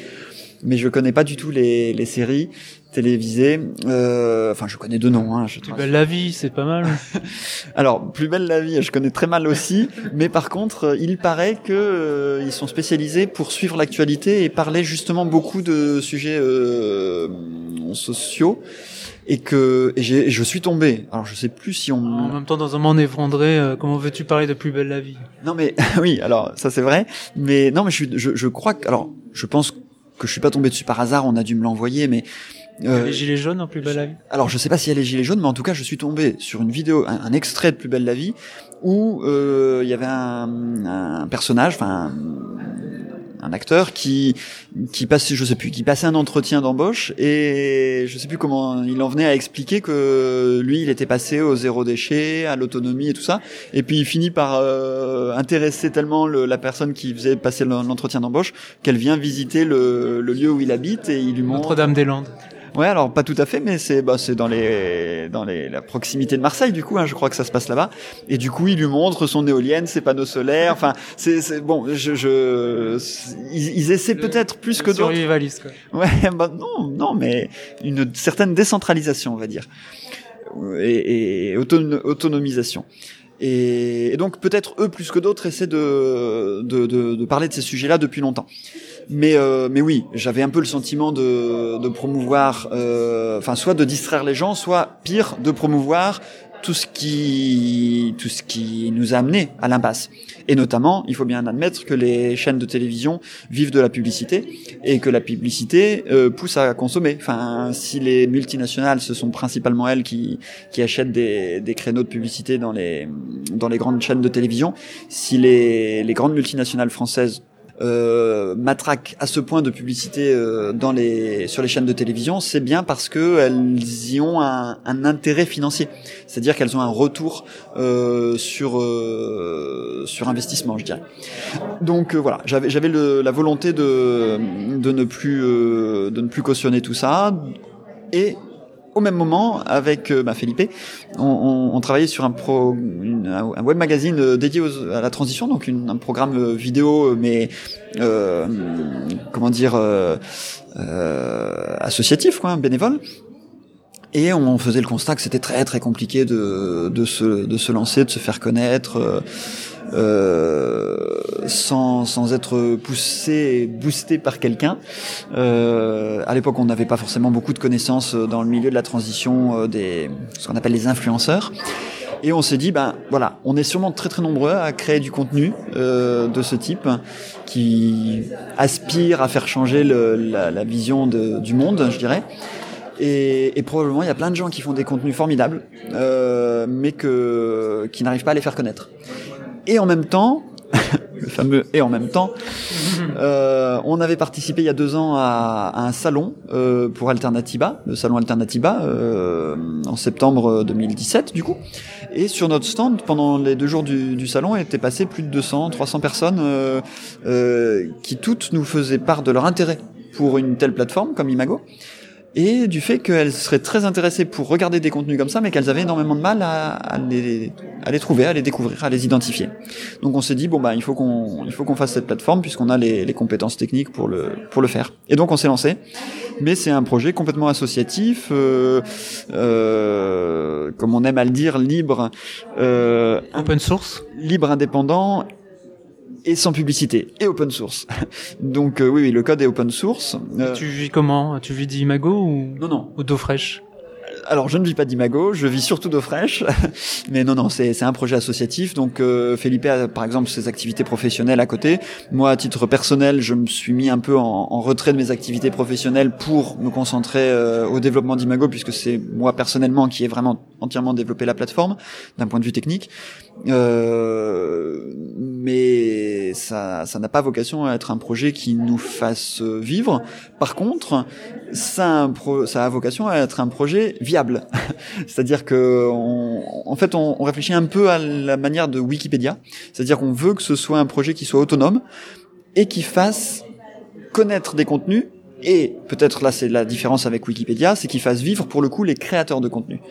S1: mais je connais pas du tout les les séries télévisées. Euh, enfin, je connais deux noms. Hein, je
S4: Plus belle la vie, c'est pas mal. <laughs>
S1: alors, plus belle la vie, je connais très mal aussi. <laughs> mais par contre, il paraît que euh, ils sont spécialisés pour suivre l'actualité et parler justement beaucoup de sujets euh, sociaux et que et et je suis tombé. Alors je sais plus si on.
S4: En même temps, dans un monde effondré, euh, comment veux-tu parler de plus belle la vie?
S1: Non mais <laughs> oui, alors ça c'est vrai. Mais non mais je suis, je, je crois que alors je pense que je suis pas tombé dessus par hasard. On a dû me l'envoyer, mais. Euh,
S4: Les gilets jaunes en plus belle la vie?
S1: Alors je sais pas s'il y a les gilets jaunes, mais en tout cas je suis tombé sur une vidéo, un, un extrait de Plus belle la vie, où euh, il y avait un, un personnage, enfin un, acteur qui qui passait, je sais plus, qui passait un entretien d'embauche et je sais plus comment il en venait à expliquer que lui il était passé au zéro déchet, à l'autonomie et tout ça, et puis il finit par euh, intéresser tellement le- la personne qui faisait passer l'en- l'entretien d'embauche qu'elle vient visiter le, le lieu où il habite et il lui montre
S4: Notre-Dame-des-Landes.
S1: Ouais, alors pas tout à fait, mais c'est bah, c'est dans les dans les la proximité de Marseille du coup, hein, je crois que ça se passe là-bas. Et du coup, il lui montre son éolienne, ses panneaux solaires. Enfin, c'est bon, je je ils, ils essaient peut-être plus que d'autres.
S4: survivaliste, quoi.
S1: Ouais, <laughs> bah non, non, mais une certaine décentralisation, on va dire, et, et auton- autonomisation. Et, et donc peut-être eux plus que d'autres essaient de, de, de, de parler de ces sujets-là depuis longtemps. Mais euh, mais oui, j'avais un peu le sentiment de, de promouvoir, euh, enfin soit de distraire les gens, soit pire de promouvoir tout ce qui tout ce qui nous a amené à l'impasse. Et notamment, il faut bien admettre que les chaînes de télévision vivent de la publicité et que la publicité euh, pousse à consommer. Enfin, si les multinationales, ce sont principalement elles qui qui achètent des, des créneaux de publicité dans les dans les grandes chaînes de télévision, si les les grandes multinationales françaises euh, matraquent à ce point de publicité euh, dans les sur les chaînes de télévision, c'est bien parce que elles y ont un, un intérêt financier, c'est-à-dire qu'elles ont un retour euh, sur euh, sur investissement, je dirais. Donc euh, voilà, j'avais la volonté de de ne plus euh, de ne plus cautionner tout ça. Et au même moment, avec euh, bah, Felipe, on, on, on travaillait sur un, pro, un web magazine euh, dédié aux- à la transition, donc une- un programme euh, vidéo, mais euh, comment dire euh, euh, associatif, quoi, bénévole. Et on faisait le constat que c'était très très compliqué de, de, se, de se lancer, de se faire connaître, sans, sans être poussé et boosté par quelqu'un. Euh, à l'époque, on n'avait pas forcément beaucoup de connaissances dans le milieu de la transition euh, des ce qu'on appelle les influenceurs. Et on s'est dit, ben voilà, on est sûrement très très nombreux à créer du contenu euh, de ce type qui aspire à faire changer le, la, la vision de, du monde, je dirais. Et, et probablement, il y a plein de gens qui font des contenus formidables, euh, mais que qui n'arrivent pas à les faire connaître. Et en même temps, <laughs> le fameux et en même temps, euh, on avait participé il y a deux ans à, un salon euh, pour Alternatiba, le salon Alternatiba, euh, en septembre 2017 du coup. Et sur notre stand, pendant les deux jours du, du salon, étaient passées plus de 200, 300 personnes euh, euh, qui toutes nous faisaient part de leur intérêt pour une telle plateforme comme Imago et du fait qu'elles seraient très intéressées pour regarder des contenus comme ça, mais qu'elles avaient énormément de mal à, à, les, à les trouver, à les découvrir, à les identifier. Donc on s'est dit bon bah il faut qu'on il faut qu'on fasse cette plateforme puisqu'on a les, les compétences techniques pour le pour le faire. Et donc on s'est lancé. Mais c'est un projet complètement associatif, euh, euh, comme on aime à le dire, libre, euh,
S4: Open source?
S1: libre, indépendant et sans publicité et open source. <laughs> Donc euh, oui, oui, le code est open source. Euh,
S4: Tu vis comment? Tu vis d'Imago ou,
S1: non, non,
S4: ou d'eau fraîche
S1: alors je ne vis pas d'Imago, je vis surtout d'eau fraîche, <laughs> mais non non c'est un projet associatif. Donc euh, Felipe a par exemple ses activités professionnelles à côté. Moi à titre personnel, je me suis mis un peu en, en retrait de mes activités professionnelles pour me concentrer euh, au développement d'Imago puisque c'est moi personnellement qui ai vraiment entièrement développé la plateforme d'un point de vue technique. Euh, mais ça ça n'a pas vocation à être un projet qui nous fasse vivre. Par contre, ça a, vocation à être un projet viable. <laughs> C'est-à-dire que, en fait, on, on, réfléchit un peu à la manière de Wikipédia. C'est-à-dire qu'on veut que ce soit un projet qui soit autonome et qui fasse connaître des contenus. Et peut-être là, c'est la différence avec Wikipédia, c'est qu'il fasse vivre pour le coup les créateurs de contenu.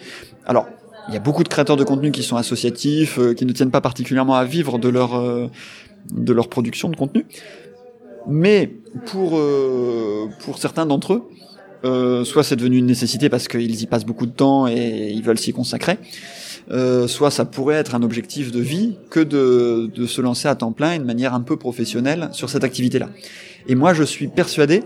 S1: Alors, il y a beaucoup de créateurs de contenu qui sont associatifs, euh, qui ne tiennent pas particulièrement à vivre de leur euh, de leur production de contenu. Mais pour euh, pour certains d'entre eux, euh, soit c'est devenu une nécessité parce qu'ils y passent beaucoup de temps et ils veulent s'y consacrer, euh, soit ça pourrait être un objectif de vie que de, de se lancer à temps plein de manière un peu professionnelle sur cette activité-là. Et moi, je suis persuadé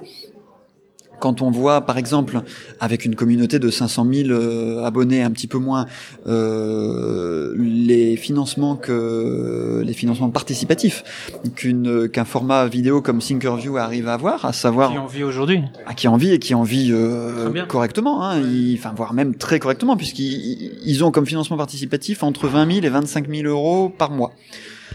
S1: quand on voit, par exemple, avec une communauté de 500 000 euh, abonnés, un petit peu moins, euh, les financements que les financements participatifs qu'une qu'un format vidéo comme Thinkerview arrive à avoir, à savoir
S4: qui en vit aujourd'hui,
S1: à qui en vit et qui en vit euh, correctement, hein, enfin voire même très correctement, puisqu'ils ils ont comme financement participatif entre 20 000 et 25 000 euros par mois.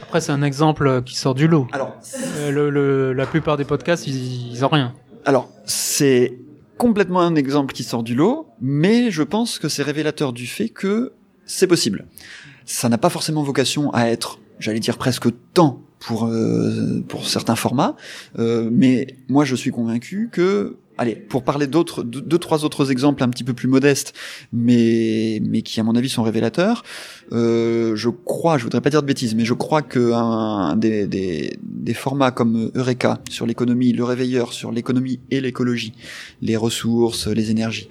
S4: Après, c'est un exemple qui sort du lot. Alors, euh, le, le, la plupart des podcasts, ils, ils ont rien.
S1: Alors, c'est complètement un exemple qui sort du lot, mais je pense que c'est révélateur du fait que c'est possible. Ça n'a pas forcément vocation à être, j'allais dire presque tant pour euh, pour certains formats, euh, mais moi je suis convaincu que allez, pour parler d'autres, deux, trois autres exemples un petit peu plus modestes, mais mais qui à mon avis sont révélateurs. Euh, je crois, je voudrais pas dire de bêtises, mais je crois que des, formats comme Eureka sur l'économie, le réveilleur sur l'économie et l'écologie, les ressources, les énergies,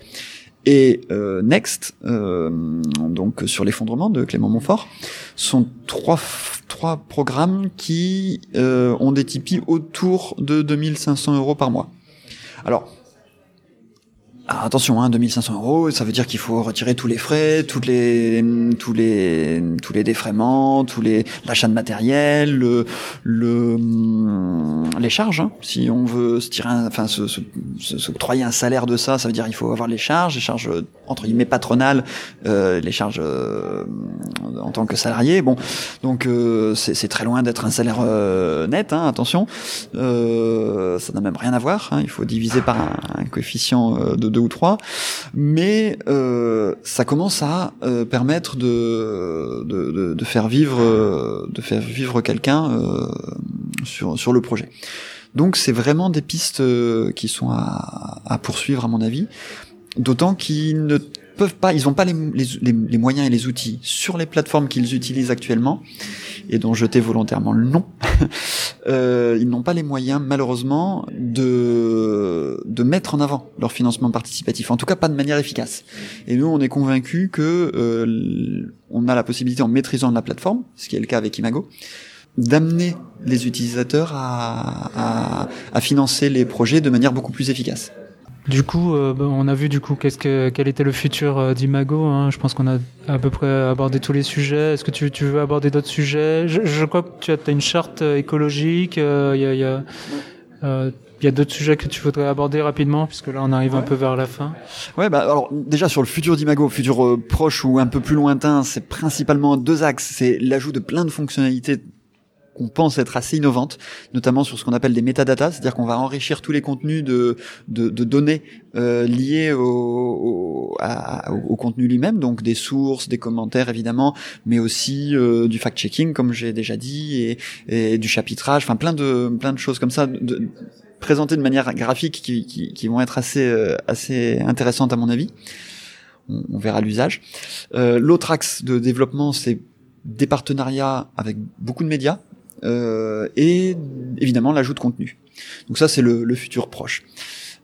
S1: et euh, Next, euh, donc sur l'effondrement de Clément Montfort, sont trois trois programmes qui ont des Tipeee autour de 2500 euros par mois. Alors, alors attention, hein, 2500 euros, ça veut dire qu'il faut retirer tous les frais, toutes les, tous les, tous les défraiements, tous les l'achat de matériel, le, le les charges. Hein. Si on veut se tirer, un, enfin se, se, se, un salaire de ça, ça veut dire il faut avoir les charges, les charges entre guillemets patronales, euh, les charges euh, en tant que salarié. Bon, donc euh, c'est très loin d'être un salaire euh, net. Hein, attention, euh, ça n'a même rien à voir. Hein. il faut diviser par un, coefficient de ou trois, mais euh, ça commence à euh, permettre de, de, faire vivre de faire vivre quelqu'un euh, sur le projet. Donc c'est vraiment des pistes qui sont à poursuivre à mon avis, d'autant qu'ils ne peuvent pas, ils n'ont pas les, moyens et les outils sur les plateformes qu'ils utilisent actuellement et dont je t'ai volontairement le nom. <laughs> euh, ils n'ont pas les moyens, malheureusement, de de mettre en avant leur financement participatif. En tout cas, pas de manière efficace. Et nous, on est convaincus que euh, on a la possibilité, en maîtrisant la plateforme, ce qui est le cas avec Imago, d'amener les utilisateurs à, à, à financer les projets de manière beaucoup plus efficace.
S4: Du coup, euh, on a vu du coup qu'est-ce que quel était le futur euh, d'Imago. Hein. Je pense qu'on a à peu près abordé tous les sujets. Est-ce que tu, tu veux aborder d'autres sujets? Je, je, crois que tu as, as une charte écologique. Il euh, y a, y a, euh, y a d'autres sujets que tu voudrais aborder rapidement, puisque là on arrive ouais. un peu vers la fin.
S1: Ouais, bah alors déjà sur le futur d'Imago, futur euh, proche ou un peu plus lointain, c'est principalement deux axes. C'est l'ajout de plein de fonctionnalités qu'on pense être assez innovante, notamment sur ce qu'on appelle des métadatas, c'est-à-dire qu'on va enrichir tous les contenus de, de, de données euh, liées au, contenu lui-même, donc des sources, des commentaires évidemment, mais aussi euh, du fact-checking comme j'ai déjà dit et, du chapitrage, enfin plein de de choses comme ça. De, présentées de manière graphique qui, qui, qui vont être assez euh, assez intéressantes à mon avis. On, verra l'usage. Euh, L'autre axe de développement, c'est des partenariats avec beaucoup de médias, et évidemment l'ajout de contenu. Donc ça c'est le, le, futur proche.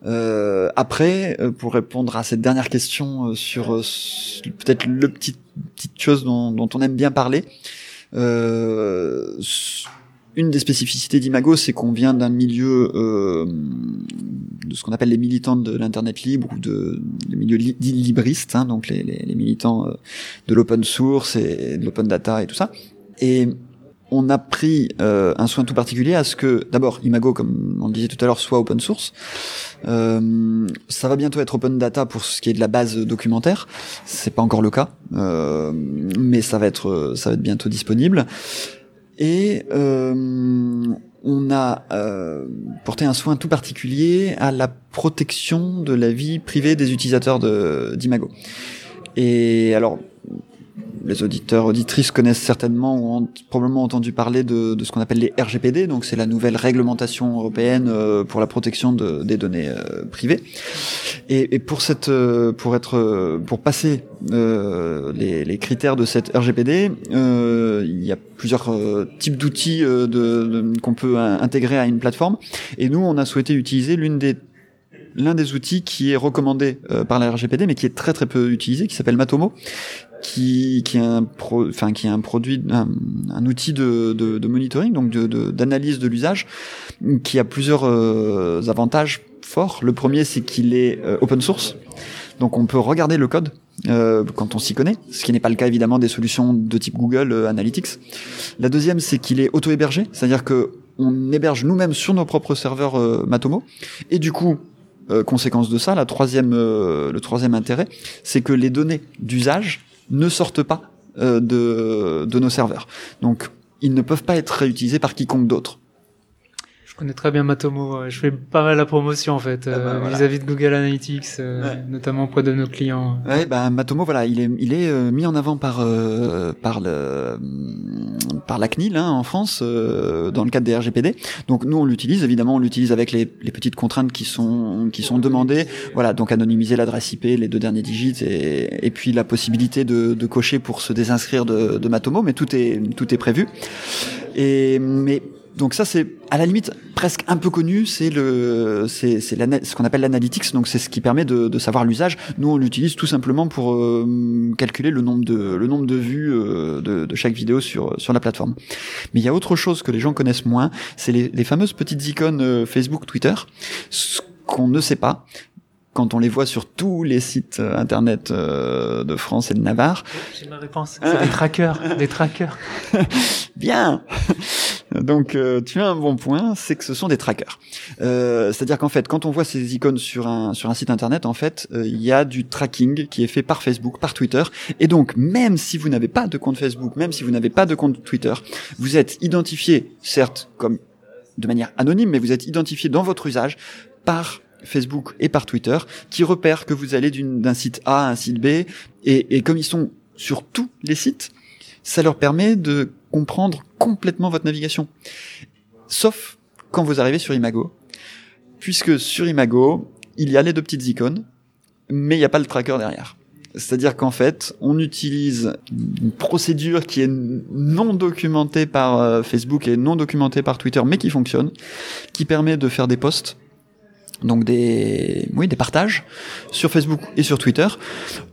S1: Euh, après, euh, pour répondre à cette dernière question euh, sur, peut-être le petit petite chose dont, dont, on aime bien parler, une des spécificités d'Imago, c'est qu'on vient d'un milieu euh, de ce qu'on appelle les militants de l'internet libre ou de des milieux li libristes, hein, donc les, les, les militants euh, de l'open source et de l'open data et tout ça. Et on a pris euh, un soin tout particulier à ce que, d'abord, Imago, comme on le disait tout à l'heure, soit open source. Euh, ça va bientôt être open data pour ce qui est de la base documentaire. C'est pas encore le cas, euh, mais ça va être, ça va être bientôt disponible. Et on a porté un soin tout particulier à la protection de la vie privée des utilisateurs d'Imago. Et alors, les auditeurs, auditrices connaissent certainement ou ont probablement entendu parler de, de ce qu'on appelle les RGPD, donc c'est la nouvelle réglementation européenne euh, pour la protection de, des données euh, privées. Et, et, pour cette, euh, pour être, pour passer les, les, critères de cette RGPD, il y a plusieurs types d'outils de, de, qu'on peut intégrer à une plateforme. Et nous, on a souhaité utiliser l'une des l'un des outils qui est recommandé par la RGPD, mais qui est très très peu utilisé, qui s'appelle Matomo, qui, qui est un pro, enfin qui est un produit, un, outil de, de, de, monitoring, donc d'analyse de, de l'usage, qui a plusieurs euh, avantages forts. Le premier, c'est qu'il est euh, open source, donc on peut regarder le code euh, quand on s'y connaît, ce qui n'est pas le cas évidemment des solutions de type Google euh, Analytics. La deuxième, c'est qu'il est auto-hébergé, c'est-à-dire que on héberge nous-mêmes sur nos propres serveurs Matomo, et du coup conséquence de ça, la troisième, le troisième intérêt, c'est que les données d'usage ne sortent pas euh, de, de nos serveurs. Donc, ils ne peuvent pas être réutilisés par quiconque d'autre.
S4: Je connais très bien Matomo. Je fais pas mal la promotion en fait ah bah, euh, vis-à-vis de Google Analytics, euh, notamment auprès de nos clients.
S1: Ouais, bah Matomo, voilà, il est il est euh, mis en avant par par le par la CNIL hein, en France dans le cadre des RGPD. Donc nous on l'utilise évidemment, on l'utilise avec les, les petites contraintes qui sont qui sont demandées. Voilà, donc anonymiser l'adresse IP, les deux derniers digits et, et puis la possibilité de, de cocher pour se désinscrire de, de Matomo, mais tout est tout est prévu. Et mais donc ça c'est à la limite presque un peu connu, c'est le c'est c'est ce qu'on appelle l'analytics, donc c'est ce qui permet de, de savoir l'usage. Nous on l'utilise tout simplement pour euh, calculer le nombre de le nombre de vues euh, de, de, chaque vidéo sur sur la plateforme. Mais il y a autre chose que les gens connaissent moins, c'est les, les fameuses petites icônes euh, Facebook, Twitter. Ce qu'on ne sait pas, quand on les voit sur tous les sites internet de France et de Navarre.
S4: J'ai ma réponse. C'est des trackers, des trackers. <laughs>
S1: Bien. Donc euh, tu as un bon point, c'est que ce sont des trackers. Euh, C'est-à-dire qu'en fait, quand on voit ces icônes sur un sur un site internet, en fait, euh, il y a du tracking qui est fait par Facebook, par Twitter, et donc même si vous n'avez pas de compte Facebook, même si vous n'avez pas de compte Twitter, vous êtes identifié, certes comme de manière anonyme, mais vous êtes identifié dans votre usage par Facebook et par Twitter, qui repèrent que vous allez d'un site A à un site B, et, et comme ils sont sur tous les sites, ça leur permet de comprendre complètement votre navigation. Sauf quand vous arrivez sur Imago. Puisque sur Imago, il y a les deux petites icônes, mais il n'y a pas le tracker derrière. C'est-à-dire qu'en fait, on utilise une procédure qui est non documentée par euh, Facebook et non documentée par Twitter, mais qui fonctionne, qui permet de faire des posts donc des, oui, des partages sur Facebook et sur Twitter,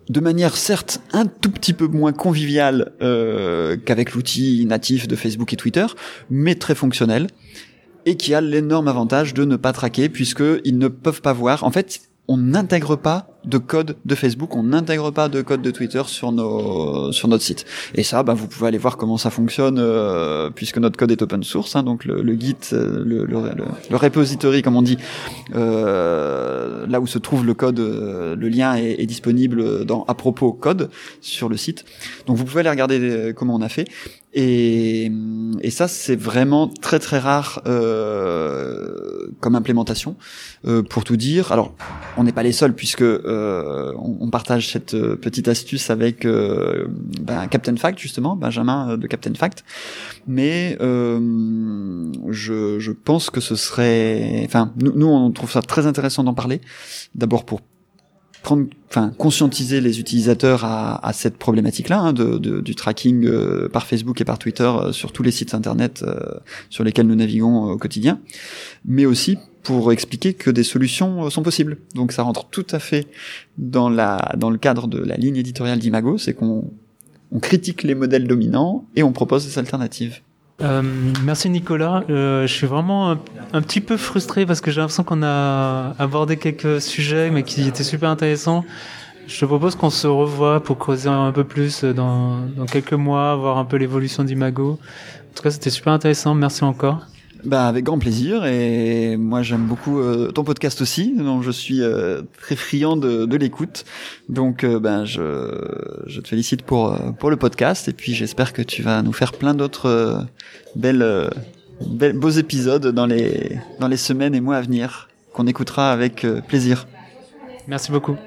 S1: de manière certes un tout petit peu moins conviviale euh, qu'avec l'outil natif de Facebook et Twitter, mais très fonctionnel et qui a l'énorme avantage de ne pas traquer puisqu'ils ne peuvent pas voir. En fait, on n'intègre pas de code de Facebook, on n'intègre pas de code de Twitter sur nos sur notre site. Et ça, ben, vous pouvez aller voir comment ça fonctionne euh, puisque notre code est open source, hein, donc le, le Git, euh, le, le, le, repository comme on dit, euh, là où se trouve le code, euh, le lien est, est, disponible dans à propos code sur le site. Donc vous pouvez aller regarder comment on a fait. Et, et ça, c'est vraiment très très rare euh, comme implémentation. Euh, pour tout dire, alors on n'est pas les seuls puisque euh, on, partage cette euh, petite astuce avec euh, ben, Captain Fact justement, Benjamin de Captain Fact. Mais je, pense que ce serait, enfin nous on trouve ça très intéressant d'en parler. D'abord pour prendre, enfin, conscientiser les utilisateurs à, à cette problématique-là hein, de, de, du tracking euh, par Facebook et par Twitter euh, sur tous les sites internet euh, sur lesquels nous naviguons au quotidien, mais aussi pour expliquer que des solutions sont possibles. Donc ça rentre tout à fait dans la dans le cadre de la ligne éditoriale d'Imago, c'est qu'on on critique les modèles dominants et on propose des alternatives.
S4: Euh, merci Nicolas. Euh, je suis vraiment un, petit peu frustré parce que j'ai l'impression qu'on a abordé quelques sujets mais qui étaient super intéressants. Je te propose qu'on se revoie pour creuser un peu plus dans, dans quelques mois, voir un peu l'évolution d'Imago. En tout cas, c'était super intéressant. Merci encore.
S1: Bah avec grand plaisir et moi j'aime beaucoup euh, ton podcast aussi donc je suis euh, très friand de, de l'écoute donc euh, ben je, je te félicite pour pour le podcast et puis j'espère que tu vas nous faire plein d'autres belles, belles beaux épisodes dans les dans les semaines et mois à venir qu'on écoutera avec plaisir.
S4: Merci beaucoup.